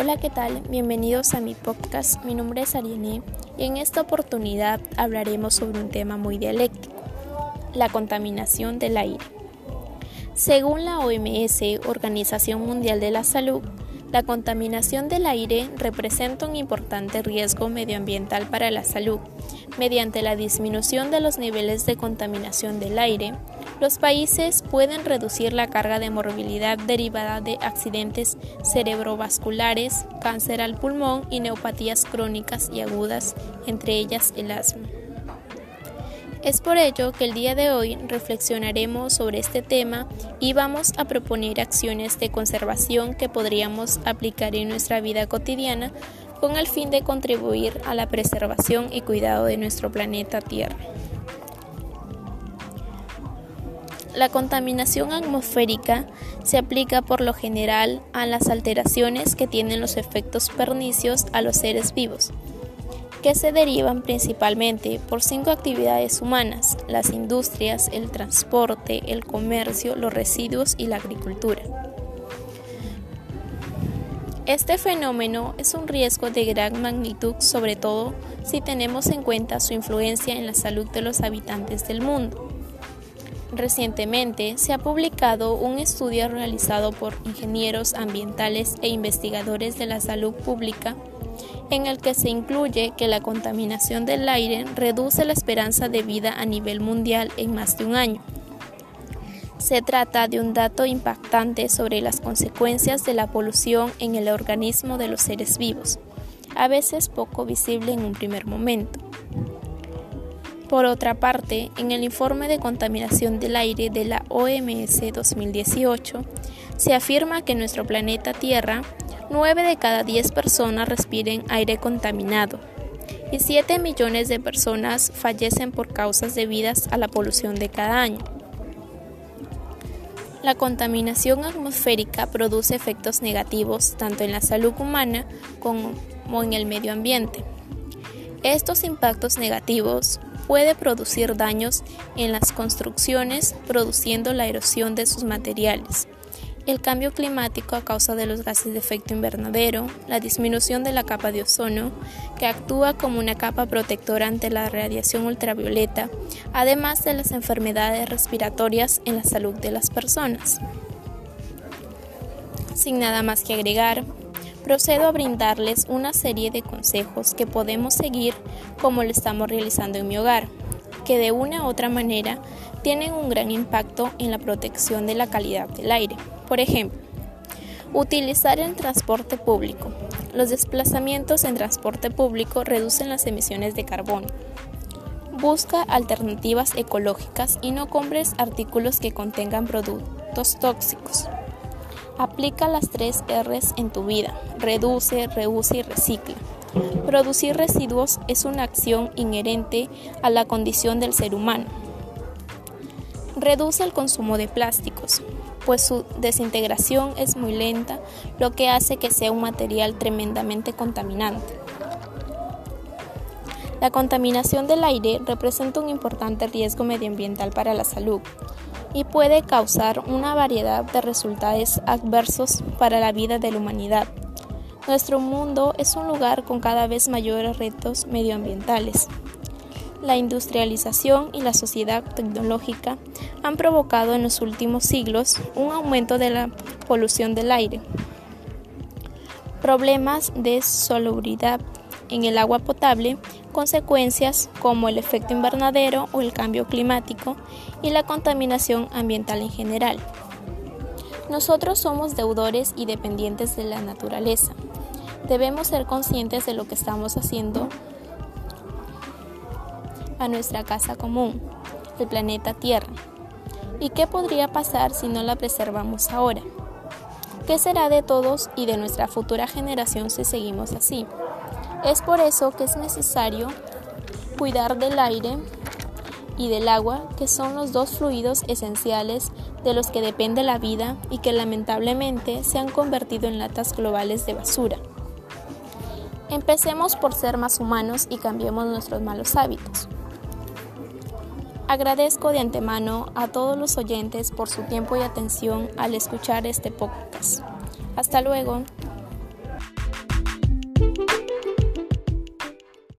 Hola, ¿qué tal? Bienvenidos a mi podcast. Mi nombre es Ariane y en esta oportunidad hablaremos sobre un tema muy dialéctico, la contaminación del aire. Según la OMS, Organización Mundial de la Salud, la contaminación del aire representa un importante riesgo medioambiental para la salud. Mediante la disminución de los niveles de contaminación del aire, los países pueden reducir la carga de morbilidad derivada de accidentes cerebrovasculares, cáncer al pulmón y neupatías crónicas y agudas, entre ellas el asma. Es por ello que el día de hoy reflexionaremos sobre este tema y vamos a proponer acciones de conservación que podríamos aplicar en nuestra vida cotidiana con el fin de contribuir a la preservación y cuidado de nuestro planeta Tierra. La contaminación atmosférica se aplica por lo general a las alteraciones que tienen los efectos pernicios a los seres vivos que se derivan principalmente por cinco actividades humanas, las industrias, el transporte, el comercio, los residuos y la agricultura. Este fenómeno es un riesgo de gran magnitud, sobre todo si tenemos en cuenta su influencia en la salud de los habitantes del mundo. Recientemente se ha publicado un estudio realizado por ingenieros ambientales e investigadores de la salud pública en el que se incluye que la contaminación del aire reduce la esperanza de vida a nivel mundial en más de un año. Se trata de un dato impactante sobre las consecuencias de la polución en el organismo de los seres vivos, a veces poco visible en un primer momento. Por otra parte, en el informe de contaminación del aire de la OMS 2018, se afirma que nuestro planeta Tierra 9 de cada 10 personas respiren aire contaminado y 7 millones de personas fallecen por causas debidas a la polución de cada año. La contaminación atmosférica produce efectos negativos tanto en la salud humana como en el medio ambiente. Estos impactos negativos pueden producir daños en las construcciones produciendo la erosión de sus materiales, el cambio climático a causa de los gases de efecto invernadero, la disminución de la capa de ozono, que actúa como una capa protectora ante la radiación ultravioleta, además de las enfermedades respiratorias en la salud de las personas. Sin nada más que agregar, procedo a brindarles una serie de consejos que podemos seguir como lo estamos realizando en mi hogar, que de una u otra manera tienen un gran impacto en la protección de la calidad del aire. Por ejemplo, utilizar el transporte público. Los desplazamientos en transporte público reducen las emisiones de carbono. Busca alternativas ecológicas y no compres artículos que contengan productos tóxicos. Aplica las tres R's en tu vida. Reduce, reuse y recicla. Producir residuos es una acción inherente a la condición del ser humano. Reduce el consumo de plásticos pues su desintegración es muy lenta, lo que hace que sea un material tremendamente contaminante. La contaminación del aire representa un importante riesgo medioambiental para la salud y puede causar una variedad de resultados adversos para la vida de la humanidad. Nuestro mundo es un lugar con cada vez mayores retos medioambientales. La industrialización y la sociedad tecnológica han provocado en los últimos siglos un aumento de la polución del aire, problemas de salubridad en el agua potable, consecuencias como el efecto invernadero o el cambio climático y la contaminación ambiental en general. Nosotros somos deudores y dependientes de la naturaleza. Debemos ser conscientes de lo que estamos haciendo a nuestra casa común, el planeta Tierra. ¿Y qué podría pasar si no la preservamos ahora? ¿Qué será de todos y de nuestra futura generación si seguimos así? Es por eso que es necesario cuidar del aire y del agua, que son los dos fluidos esenciales de los que depende la vida y que lamentablemente se han convertido en latas globales de basura. Empecemos por ser más humanos y cambiemos nuestros malos hábitos. Agradezco de antemano a todos los oyentes por su tiempo y atención al escuchar este podcast. Hasta luego.